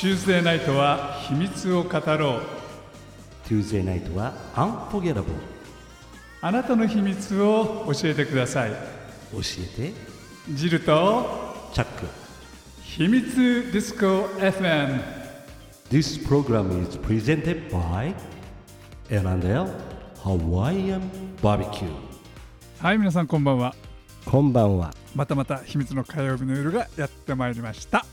Tuesday ナイトは秘密を語ろう。Tuesday night は Unforgettable あなたの秘密を教えてください。教えて。ジルとチャック。秘密ディスコ FM This program is presented by L&L Hawaiian Barbecue. はい皆さんこんばんは。こんばんは。またまた秘密の火曜日の夜がやってまいりました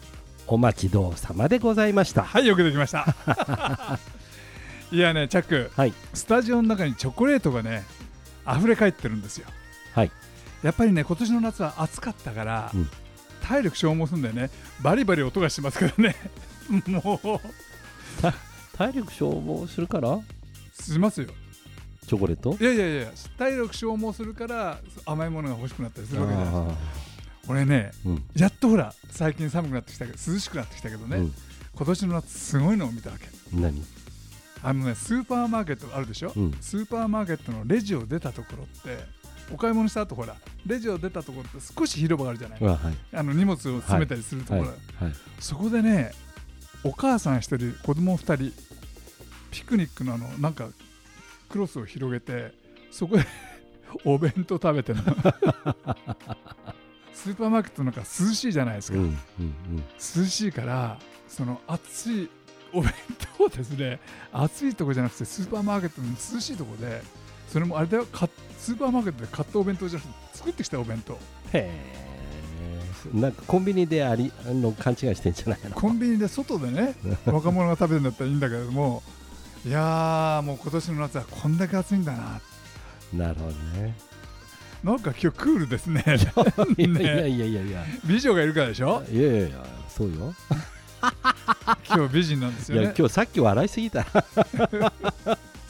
お待ちどうさまでございました。はいよくできました。いやねチャックはい。スタジオの中にチョコレートがね溢れ返ってるんですよ。はい。やっぱりね今年の夏は暑かったから、うん。体力消耗するんだよね。バリバリ音がしますからね。もう。体力消耗するから？しますよ。チョコレート？いやいやいや体力消耗するから甘いものが欲しくなったりするわけじゃないですかあ俺ねーうん。やっとほら最近寒くなってきたけど涼しくなってきたけどね、うん。今年の夏すごいのを見たわけ。何？あのねスーパーマーケットあるでしょ、うん。スーパーマーケットのレジを出たところってお買い物した後ほらレジを出たところって少し広場があるじゃない、あはい。あの荷物を詰めたりするところ、はい。はい。そこでねお母さん一人子供二人ピクニックのあのなんかクロスを広げてそこで お弁当食べてるのスーパーマーケットなんか涼しいじゃないですか、うんうんうん。涼しいからその暑いお弁当をですね 暑いとこじゃなくてスーパーマーケットの涼しいとこでそれもあれだよかスーパーマーケットで買ったお弁当じゃなくて作ってきたお弁当。へえなんかコンビニでありあの勘違いしてんじゃないの？コンビニで外でね 若者が食べるんだったらいいんだけれどもいやーもう今年の夏はこんだけ暑いんだな。なるほどねなんか今日クールですね。いやいやいやいや。いや美女がいるからでしょ？いやいやいやそうよ。今日美人なんですよね。今日さっき笑いすぎた。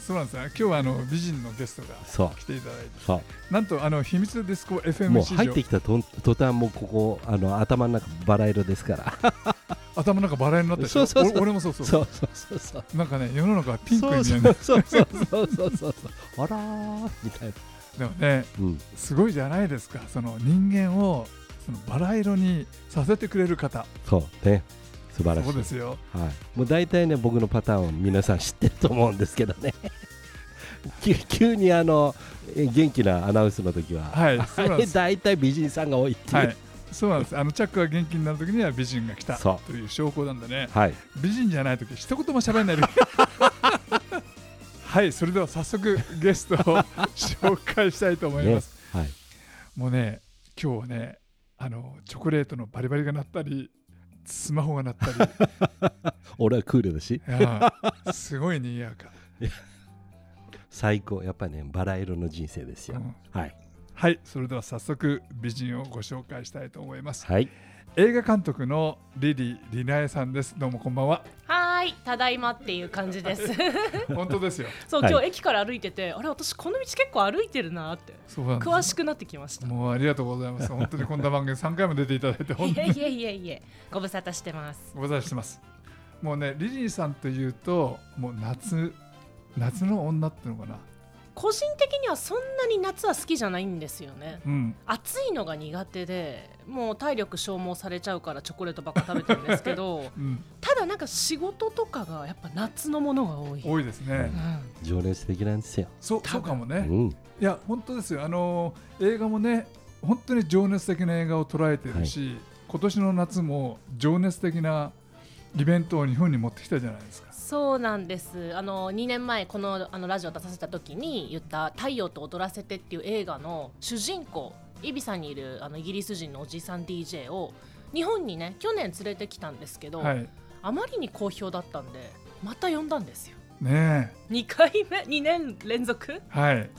そうなんですよ。今日はあの美人のゲストがそ来ていただいて。なんとあの秘密ディスコ FM うもう入ってきたと途端もうここあの頭の中バラ色ですから。頭の中バラになったでしょ？そうそうそう。お俺もそうそう。そうそうそうそう。なんかね世の中はピンクに見えるそうそうそうそうそうそうあらーみたいなでもねうん。すごいじゃないですか。その人間をそのバラ色にさせてくれる方。そうね。素晴らしい。そうですよ。はい、もう大体ね僕のパターンを皆さん知ってると思うんですけどね。急急にあのえ元気なアナウンスの時は、はい そうなんです。大体美人さんが多いっていう、はい。そうなんです。あのチャックが元気になる時には美人が来たそという証拠なんでね。はい、美人じゃない時一言も喋んないではいそれでは早速ゲストを紹介したいと思います、ねはい、もうね今日はねあのチョコレートのバリバリが鳴ったりスマホが鳴ったり。俺はクールだし。すごい賑やか、最高。やっぱりねバラ色の人生ですよ、うん。はい。はいそれでは早速美人をご紹介したいと思います。はい映画監督のリリー・リナエさんですどうもこんばんははーい、ただいまっていう感じです。本当ですよ そう、はい今日駅から歩いてて、あれ、私この道結構歩いてるなって。そうなんです詳しくなってきました。いもうありがとうございます本当にこんな番組3回も出ていただいて 本当にえいえいえいえ、ご無沙汰してます。ご無沙汰してますもうねリリーさんというともう夏夏の女っていうのかな個人的にはそんなに夏は好きじゃないんですよね。うん。暑いのが苦手で、もう体力消耗されちゃうからチョコレートばっか食べてるんですけど、うん。ただなんか仕事とかがやっぱ夏のものが多い。多いですね、うん。情熱的なんですよ、そうそうかもね、いうん、や本当ですよ。あのー映画もね本当に情熱的な映画を捉えてるし、今年の夏も情熱的なイベントを日本に持ってきたじゃないですかそうなんです。あの2年前このあのラジオ出させた時に言った「太陽と踊らせて」っていう映画の主人公イビサにいるあのイギリス人のおじさん DJ を日本にね去年連れてきたんですけど、はい。あまりに好評だったんでまた呼んだんですよ。ね2回目？2年連続？えはい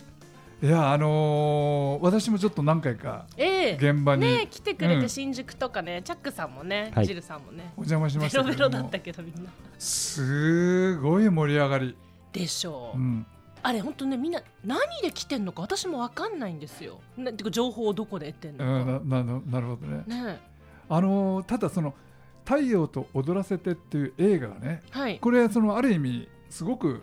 いやあのー私もちょっと何回かええ。現場に。ねえ来てくれうん。て新宿とかね、チャックさんもね、はい。ジルさんもね。お邪魔しまベしたけれども。ロベロだったけどみんな。すごい盛り上がり、でしょう、うん、あれ本当ねみんな何で来てんのか私も分かんないんですよ。なてか情報をどこで得てんうのか。んなななるほどね。ねあのーただその「太陽と踊らせて」っていう映画がねはい。これそのある意味すごく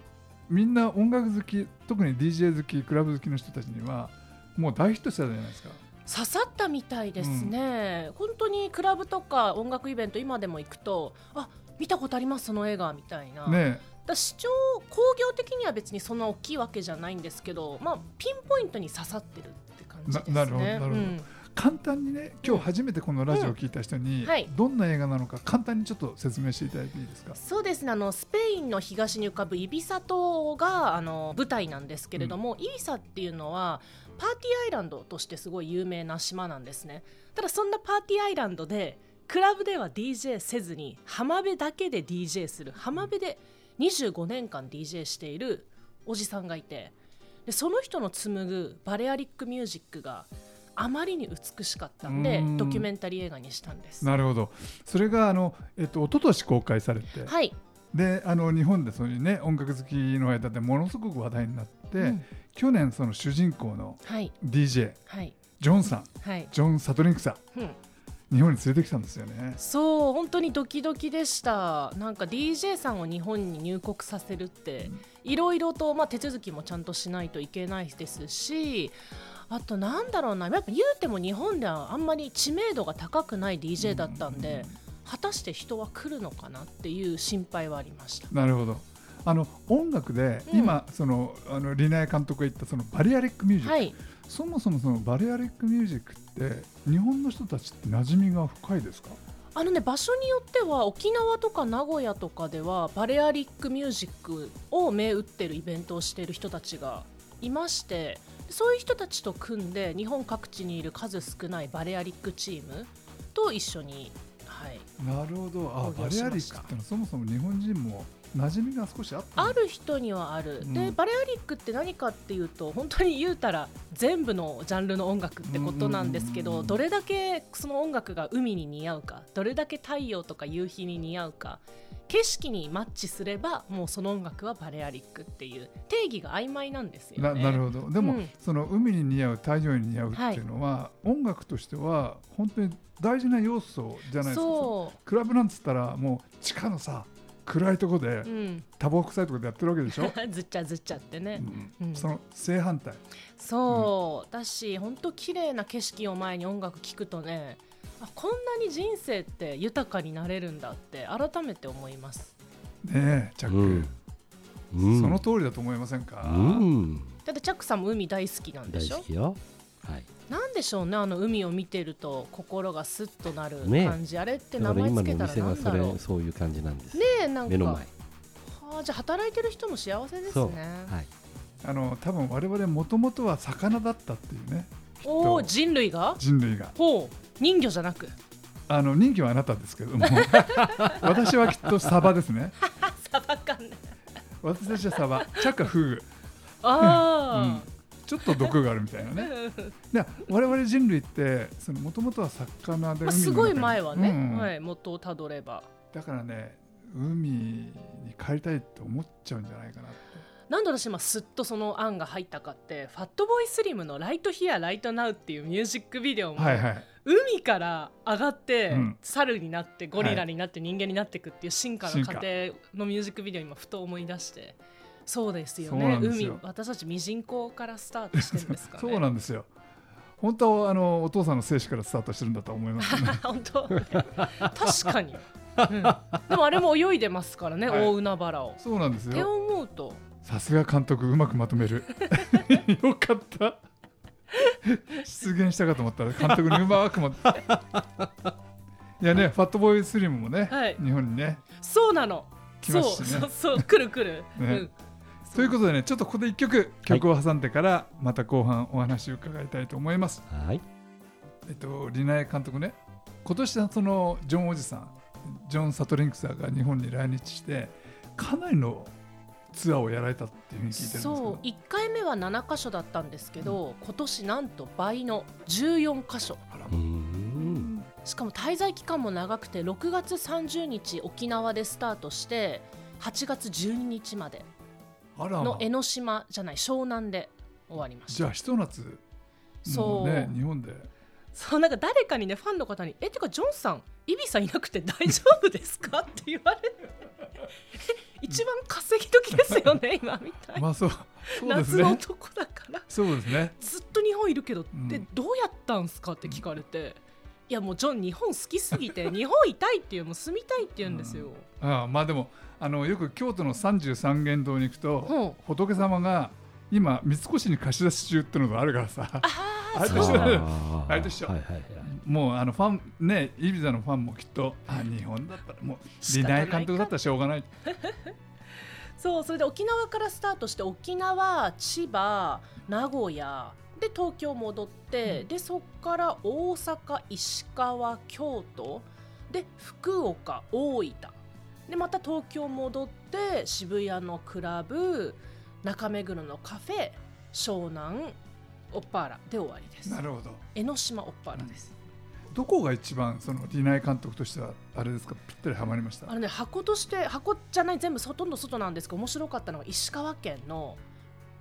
みんな音楽好き特に DJ 好きクラブ好きの人たちにはもう大ヒットしたじゃないですか。刺さったみたいですね、本当にクラブとか音楽イベント今でも行くとあ見たことありますその映画みたいな、ねだ視聴工業的には別にそんな大きいわけじゃないんですけど、まあ、ピンポイントに刺さってるって感じですね。ななるほどなるほど。うん簡単にね今日初めてこのラジオを聞いた人に、うん。はい。どんな映画なのか簡単にちょっと説明していただいていいですか？そうですね。あのスペインの東に浮かぶイビサ島があの舞台なんですけれども、イビサっていうのはパーティーアイランドとしてすごい有名な島なんですね。ただそんなパーティーアイランドでクラブでは DJ せずに浜辺だけで DJ する浜辺で25年間 DJ しているおじさんがいてでその人の紡ぐバレアリックミュージックがあまりに美しかったんでうん。ドキュメンタリー映画にしたんです。なるほど。それがあの、えっと一昨年公開されて、はい、であの日本でそういうね音楽好きの間でものすごく話題になって、うん。去年その主人公のはい。DJ はい。ジョンさんはい、ジョン・サトリンクさうん。ん日本に連れてきたんですよね。そう本当にドキドキでした。なんか DJ さんを日本に入国させるっていろいろと、まあ、手続きもちゃんとしないといけないですしあとなんだろうな。やっぱ言うても日本ではあんまり知名度が高くない DJ だったんで、果たして人は来るのかなっていう心配はありました。なるほど。あの音楽でうん。今、そのあのリナイ監督が言ったその Balearic music、はい。そもそもその Balearic music って日本の人たちって馴染みが深いですか？あのね場所によっては沖縄とか名古屋とかでは Balearic music を銘打ってるイベントをしている人たちがいましてそういう人たちと組んで日本各地にいる数少ないバレアリックチームと一緒に、はい、なるほど。あ興バリアリックってのはそもそも日本人も馴染みが少しあったある人にはある、うん。でバレアリックって何かっていうと本当に言うたら全部のジャンルの音楽ってことなんですけどどれだけその音楽が海に似合うかどれだけ太陽とか夕日に似合うか景色にマッチすればもうその音楽はバレアリックっていう定義が曖昧なんですよね。ななるほど。でも、うんその海に似合う太陽に似合うっていうのは、音楽としては本当に大事な要素じゃないですか。そクラブなんつったらもう地下のさ暗いとこでう、うん、タバコ臭いとこでやってるわけでしょ、ずっちゃずっちゃってね、うん。うん。その正反対。そう、だし本当綺麗な景色を前に音楽聴くとねあこんなに人生って豊かになれるんだって改めて思います。ねえチャック、うん。うん。その通りだと思いませんか、うん。だってチャックさんも海大好きなんで大しょ？好きよ。はい。なんでしょうねあの海を見てると心がスッとなるね感じ、あれってだ名前つけたらなんだろう？れそういう感じなんですねえなんか。目の前。はあじゃあ働いてる人も幸せですね。はい。あの多分我々もともとは魚だったっていうねおお人類が？人類が。ほう人魚じゃなく？あの人気はあなたですけれども。私はきっとサバですね。サバ缶ね。私たちはサバ。チャックはフグあちょっと毒があるみたいなね。で我々人類ってもともとは魚で海のまあ、すごい前はね、うん。はい、元をたどれば。だからね海に帰りたいって思っちゃうんじゃないかなってなんで私今すっとその案が入ったかってファットボーイスリムの「ライトヒアライトナウっていうミュージックビデオも、はいはい。海から上がって、うん。猿になってゴリラになって人間になっていくっていう進化の進過程のミュージックビデオを今ふと思い出してそうですよね。海私たちミジンコからスタートしてるんですかね。そうなんですよ。本当はあのお父さんの精子からスタートしてるんだと思いますね。本当。確かに、うん。でもあれも泳いでますからね、はい。大海原を。そうなんですってよ思うとさすが監督うまくまとめる。よかった。出現したかと思ったら監督にうまくまと いやねファットボーイスリムもね、はい。日本にねそうなの。そう来ますしね。そうそう来る来る、ね。うん。ということでねちょっとここで一曲曲を挟んでからまた後半お話を伺いたいと思います、はい。えっとリナエ監督ね今年はそのジョンおじさんジョン・サトリンクさんが日本に来日してかなりのツアーをやられたっていうふうに聞いてるんですけそうど1回目は7箇所だったんですけど、今年なんと倍の14箇所。しかも滞在期間も長くて6月30日沖縄でスタートして8月12日まで。あら。まの江ノ島じゃない湘南で終わりました。じゃあひと夏そう。ね日本でそうなんか誰かにねファンの方に「えてかジョンさんイビさんいなくて大丈夫ですか?」って言われる。一番稼ぎ時ですよね 今みたいな、まあそうそうです夏のね男だから。そうですね。ずっと日本いるけど、うん。でどうやったんすかって聞かれて、いやもうジョン日本好きすぎて 日本いたいっていうもう住みたいって言うんですよ、ああまあでもあのよく京都の三十三間堂に行くと、うん。仏様が今三越に貸し出し中ってのがあるからさ。ああれあと一緒。あれと一緒。はいはいはい。もうあのファンねイビザのファンもきっとあ日本だったらもうリナイ監督だったらしょうがない。そうそれで沖縄からスタートして沖縄千葉名古屋で東京戻って、でそこから大阪石川京都で福岡大分。でまた東京戻って渋谷のクラブ中目黒のカフェ湘南オッパーラで終わりです。なるほど。江ノ島オッパーラです、どこが一番そのリナイ監督としてはあれですか？ぴったりはまりました？あのね箱として箱じゃない全部ほとんど外なんですけど面白かったのが石川県の、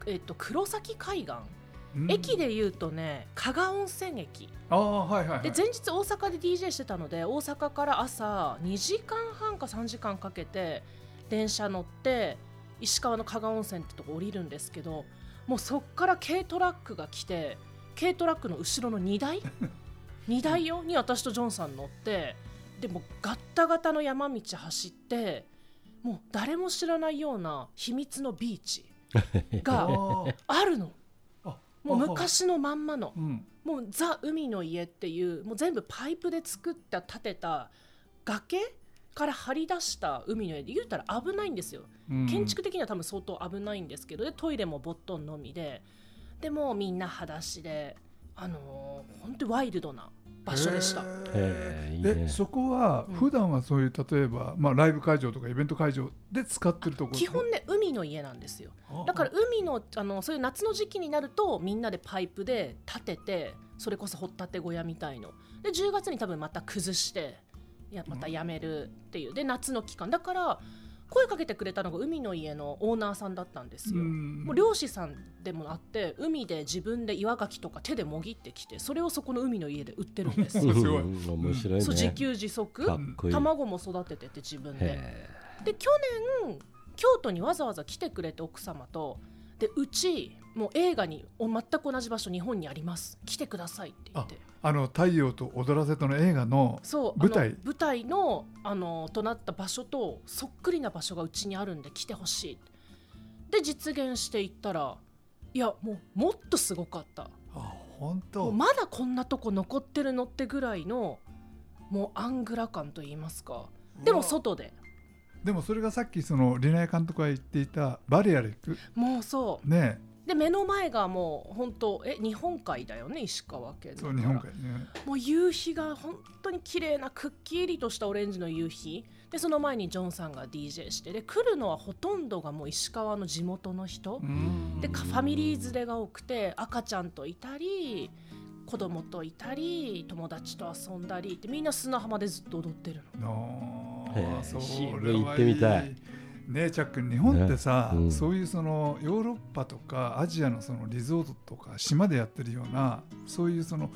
えっと、黒崎海岸。うん。駅でいうとね加賀温泉駅。ああはいはい、はい、で前日大阪で DJ してたので大阪から朝2時間半か3時間かけて電車乗って石川の加賀温泉ってとこ降りるんですけどもうそっから軽トラックが来て軽トラックの後ろの荷台？荷台よ？に私とジョンさん乗ってでもガッタガタの山道走ってもう誰も知らないような秘密のビーチが あるの。あもう昔のまんまの。うん。もうザ・海の家っていうもう全部パイプで作った建てた崖から張り出した海の家で言うたら危ないんですよ、うん。建築的には多分相当危ないんですけどでトイレもボットンのみででもうみんな裸足であのー本当にワイルドな場所でした。ええいいね。でそこはうん。普段はそういう例えば、まあ、ライブ会場とかイベント会場で使ってるところ基本ね海の家なんですよ。だから海のあのそういう夏の時期になるとみんなでパイプで立ててそれこそ掘ったて小屋みたいの。で10月に多分また崩してやまたやめるっていう。で夏の期間。だから声かけてくれたのが海の家のオーナーさんだったんですよ、うん。もう漁師さんでもあって海で自分で岩牡蠣とか手でもぎってきてそれをそこの海の家で売ってるんです。すごい。うん面白いね。そう自給自足。卵も育ててて自分で。へで去年京都にわざわざ来てくれて奥様とでうちもう映画にお全く同じ場所日本にあります。来てくださいって言って。あの太陽と踊らせとの映画のそう舞台？舞台のあのとなった場所とそっくりな場所がうちにあるんで来てほしい。で実現していったらいやもうもっとすごかった。あ本当。まだこんなとこ残ってるのってぐらいのもうアングラ感と言いますか。でも外で。でもそれがさっきそのリナイ監督が言っていたバリアル行くもうそう。ねで目の前がもう本当え日本海だよね石川県そう日本海ね。もう夕日が本当に綺麗なくっきりとしたオレンジの夕日。でその前にジョンさんが DJ して。で来るのはほとんどがもう石川の地元の人。うん。でかファミリー連れが多くて赤ちゃんといたり子供といたり友達と遊んだりってみんな砂浜でずっと踊ってるの。ああそ渋れはい行ってみたいねえチャック日本ってさ、ねうん。そういうそのヨーロッパとかアジアのそのリゾートとか島でやってるようなそういうその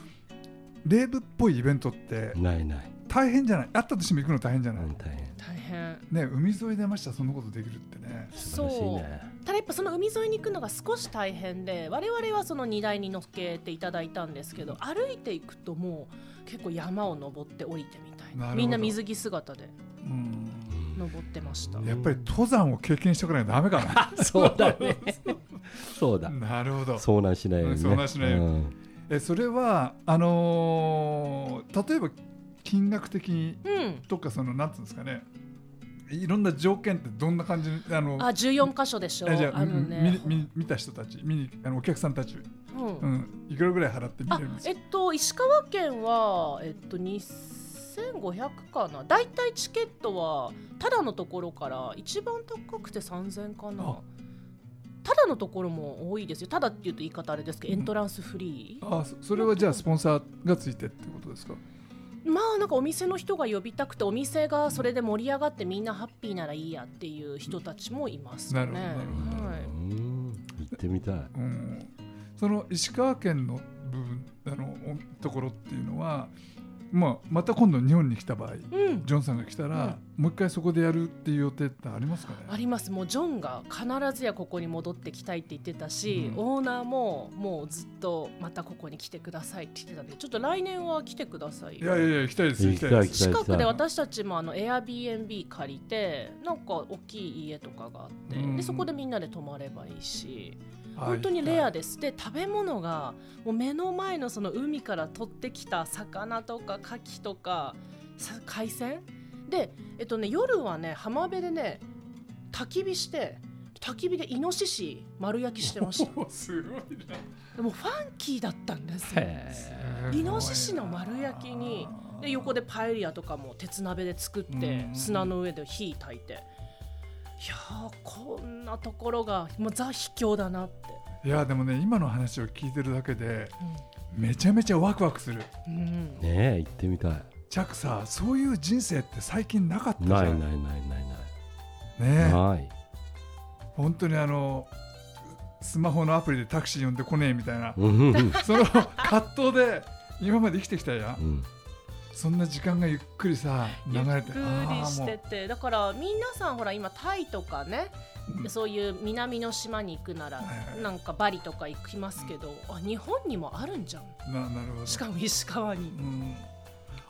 レーブっぽいイベントってないない。大変じゃない？あったとしても行くの大変じゃない、うん大変。大変。ね海沿いでましたそんなことできるってね。素晴らしいね。ただやっぱその海沿いに行くのが少し大変で我々はその荷台に乗っけていただいたんですけど歩いていくともう結構山を登って降りてみたいな。みんな水着姿で。うん登ってました。やっぱり登山を経験しておかないとダメか そうだね。そうだ。ななるほど。遭難しないようにね。うん遭難しないよ。うにうん。えそれはあのー例えば金額的にうん。とかそのなんつうんですかね。いろんな条件ってどんな感じあのあ14箇所でしょ。えじゃああのね。見見見た人たち見にあのお客さんたち、うん。うん、いくらぐらい払って見あれるんですか？えっと石川県はえっと2500かな。だいたいチケットはただのところから一番高くて3000かな。あ。ただのところも多いですよ。ただっていうと言い方あれですけどエントランスフリー、あそそれはじゃあスポンサーがついてってことですか？まあなんかお店の人が呼びたくてお店がそれで盛り上がってみんなハッピーならいいやっていう人たちもいますよね。なるほど行ってみたい。うん。その石川県の部分あのおところっていうのはまあ、また今度日本に来た場合、うん。ジョンさんが来たら、もう一回そこでやるっていう予定ってありますかね？あります。もうジョンが必ずやここに戻ってきたいって言ってたし、うん。オーナーももうずっとまたここに来てくださいって言ってたんでちょっと来年は来てくださいいやいやいや行きたいです行きたい行きたい。です近くで私たちもあの Airbnb 借りてなんか大きい家とかがあって、うん。でそこでみんなで泊まればいいし。はい本当にレアです。で食べ物がもう目の前のその海から取ってきた魚とか牡蠣とかさ海鮮？で、えっとね、夜はね浜辺でね焚き火して焚き火でイノシシ丸焼きしてました。すごいなでもファンキーだったんですよ。へイノシシの丸焼きにで横でパエリアとかも鉄鍋で作ってうん砂の上で火焚いて。いやーこんなところがもうザ秘境だなって、いやでもね今の話を聞いてるだけでめちゃめちゃワクワクする。うん。うんねえ行ってみたい。チャックさそういう人生って最近なかったじゃん。ないないないないねない。ない。本当にあのスマホのアプリでタクシー呼んでこねえみたいな。うん。うんその葛藤で今まで生きてきたやん。うんそんな時間がゆっくりさ流ゆっれてくりしててだから皆さんほら今タイとかね、うん。そういう南の島に行くなら、はいはいなんかバリとか行きますけど、あ日本にもあるんじゃん。ななるほど。しかも石川に。うん。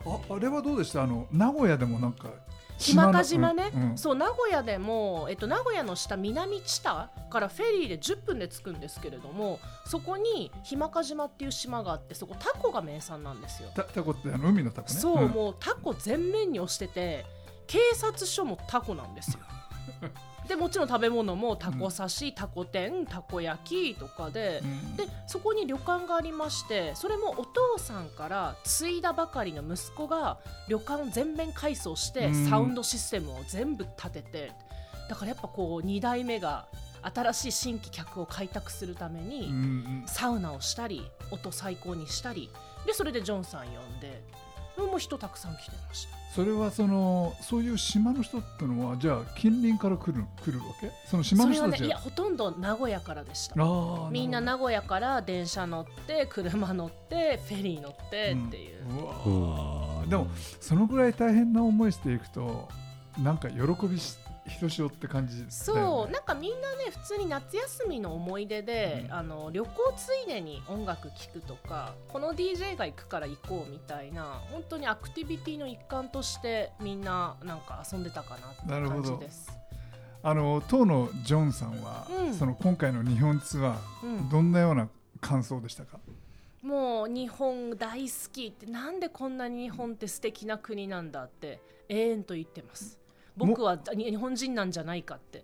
ああれはどうでした？あの名古屋でもなんか日間賀島ね、うんうん。そう名古屋でも、えっと、名古屋の下南知多からフェリーで10分で着くんですけれどもそこに日間賀島っていう島があってそこタコが名産なんですよ、たタコってあの海のタコね。そう、ん。もうタコ全面に押してて警察署もタコなんですよ でもちろん食べ物もタコ刺し、タコ天たこ焼きとかで、うん。でそこに旅館がありましてそれもお父さんから継いだばかりの息子が旅館を全面改装してうん。サウンドシステムを全部立ててだからやっぱこう2代目が新しい新規客を開拓するためにん。サウナをしたり音最高にしたりでそれでジョンさん呼んでもう人たくさん来てました。それはそのそういう島の人ってのはじゃあ近隣から来る来るわけ？その島の人たちねいやほとんど名古屋からでしたみんな名古屋から電車乗って車乗ってフェリー乗ってっていう、うわうでもそのぐらい大変な思いしていくとなんか喜びしひとしおって感じね。そうなんかみんなね普通に夏休みの思い出で、うん。あの旅行ついでに音楽聴くとかこの DJ が行くから行こうみたいな本当にアクティビティの一環としてみんななんか遊んでたかなってなるほど。感じです。あの当のジョンさんは、うん。その今回の日本ツアうん。ーどんなような感想でしたか、もう日本大好きってなんでこんなに日本って素敵な国なんだって永遠と言ってます。僕は日本人なんじゃないかって。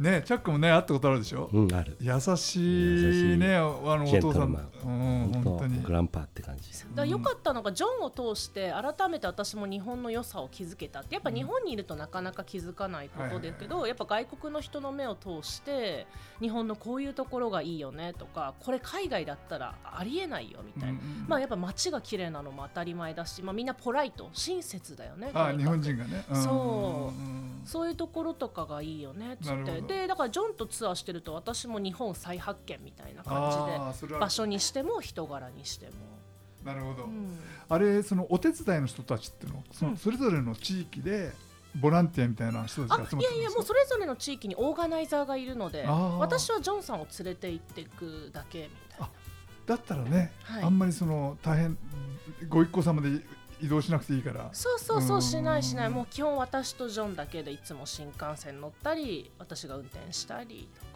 ねチャックもね会ったことあるでしょ、うんある。優しいねあのおジェン父さんトルマン。うん本当。本に。当グランパーって感じ。だから良かったのがジョンを通して改めて私も日本の良さを気づけたって。やっぱ日本にいるとなかなか気づかないことだけどやっぱ外国の人の目を通して日本のこういうところがいいよねとかこれ海外だったらありえないよみたいな、うんまあやっぱ街が綺麗なのも当たり前だし、まあ、みんなポライト親切だよねあ日本人がね。そう。んそういうところとかがいいよねっつって。なるほどでだからジョンとツアーしてると私も日本再発見みたいな感じで場所にしても人柄にしても。なるほど、うん。あれそのお手伝いの人たちっていうのその、うん。それぞれの地域でボランティアみたいな人たちが集まあいやいやもうそれぞれの地域にオーガナイザーがいるので私はジョンさんを連れて行っていくだけみたいな。だったらね、はい。あんまりその大変ご一行様で移動しなくていいから。そうそうそううんしないしない。もう基本私とジョンだけでいつも新幹線乗ったり私が運転したりとか。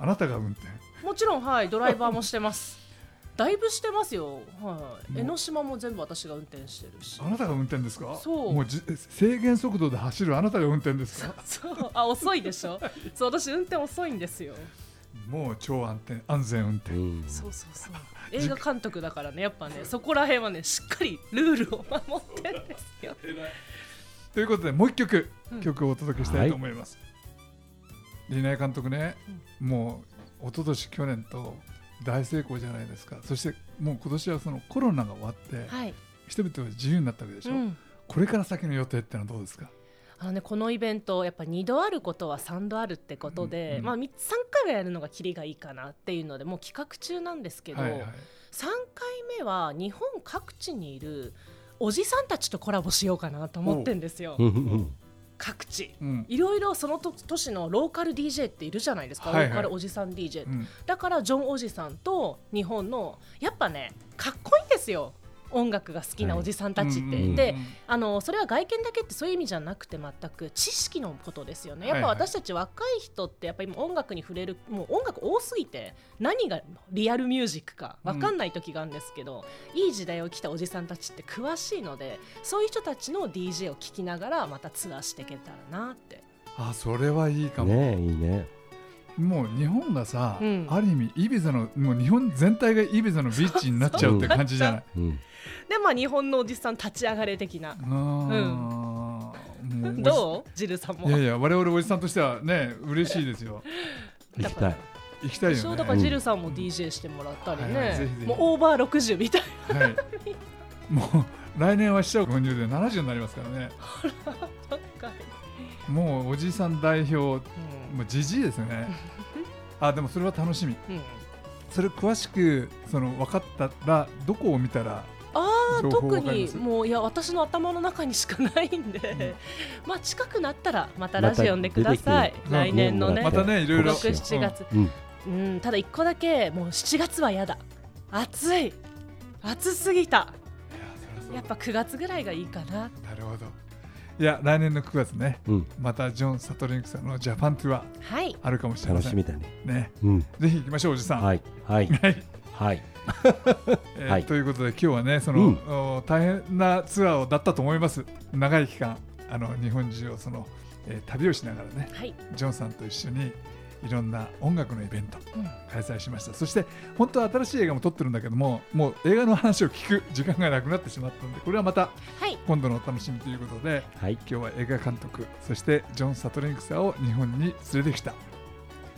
あなたが運転？もちろんはい。ドライバーもしてます。だいぶしてますよ、はい、江ノ島も全部私が運転してるし。あなたが運転ですか？そう。もうじ制限速度で走るあなたが運転ですか？そう。あ遅いでしょ？そう私運転遅いんですよもう超安定安全運転、うん。そうそうそう。映画監督だからねやっぱねそこら辺はねしっかりルールを守ってるんですよ。ということでもう一曲、うん。曲をお届けしたいと思います、リナイ監督ね、もう一昨年去年と大成功じゃないですか。そしてもう今年はそのコロナが終わって、はい、人々が自由になったわけでしょ、うん、これから先の予定ってのはどうですか？あのね、このイベントやっぱ2度あることは3度あるってことで、うんまあ、3回はやるのがキリがいいかなっていうのでもう企画中なんですけど、はいはい。3回目は日本各地にいるおじさんたちとコラボしようかなと思ってんですよ。うんうん各地。うん。いろいろそのと都市のローカル DJ っているじゃないですか、はいはい。ローカルおじさん DJ うん。だからジョンおじさんと日本のやっぱねかっこいいんですよ音楽が好きなおじさんたちって、うんうんであのそれは外見だけってそういう意味じゃなくて全く知識のことですよね。やっぱはい。はい私たち若い人ってやっぱ今音楽に触れるもう音楽多すぎて何がリアルミュージックか分かんない時があるんですけど、いい時代を来たおじさんたちって詳しいのでそういう人たちの DJ を聴きながらまたツアーしていけたらなって。あそれはいいかも、ねえいいね。もう日本がさ、うん。ある意味イビザのもう日本全体がイビザのビーチになっちゃうって感じじゃない？うんでまあ日本のおじさん立ち上がれ的な。うおじどう？ジルさんも。いやいや我々おじさんとしてはね嬉しいですよ。行きたい。行きたいそうよねだからジルさんも DJ してもらったりはいはいぜねひぜひ。もうオーバー60みたいはい。もう来年は死者購入で70になりますからね。もうおじさん代表もうん。うじじいですよね。あでもそれは楽しみ。うん。それ詳しくその分かったらどこを見たら特にもういや私の頭の中にしかないんで、まあ近くなったらまたラジオ呼んでください、また来年のねまたねいろいろ。6、7月、うん。うん、ただ一個だけもう7月は嫌だ。暑い。暑すぎた。やっぱ9月ぐらいがいいかな。なるほど。いや来年の9月ね。うん。またジョン・サトリンクさんのジャパンツアー。はい。あるかもしれません。楽しみだね。ね。うん。ぜひ行きましょうおじさん。はい。はい。はい。はいえーはい。ということで今日はねその、うん。お大変なツアーだったと思います。長い期間あの日本中をその、えー旅をしながらねはい、ジョンさんと一緒にいろんな音楽のイベントうん。開催しました。そして本当は新しい映画も撮ってるんだけどももう映画の話を聞く時間がなくなってしまったのでこれはまたはい。今度のお楽しみということではい。今日は映画監督そしてジョン・サトリンクサーを日本に連れてきた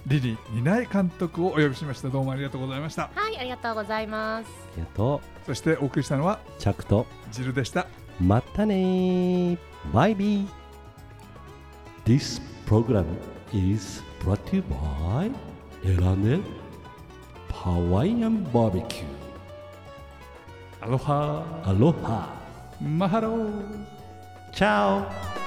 リリー・ニナイ監督をお呼びしました。どうもありがとうございました。はい、ありがとうございます。ありがとそしてお送りしたのは？うチャクと。ジルでした。またねー。バイビー This program is brought to you by エラネハワイアンバーベキュアロハーアロハマハローチャオ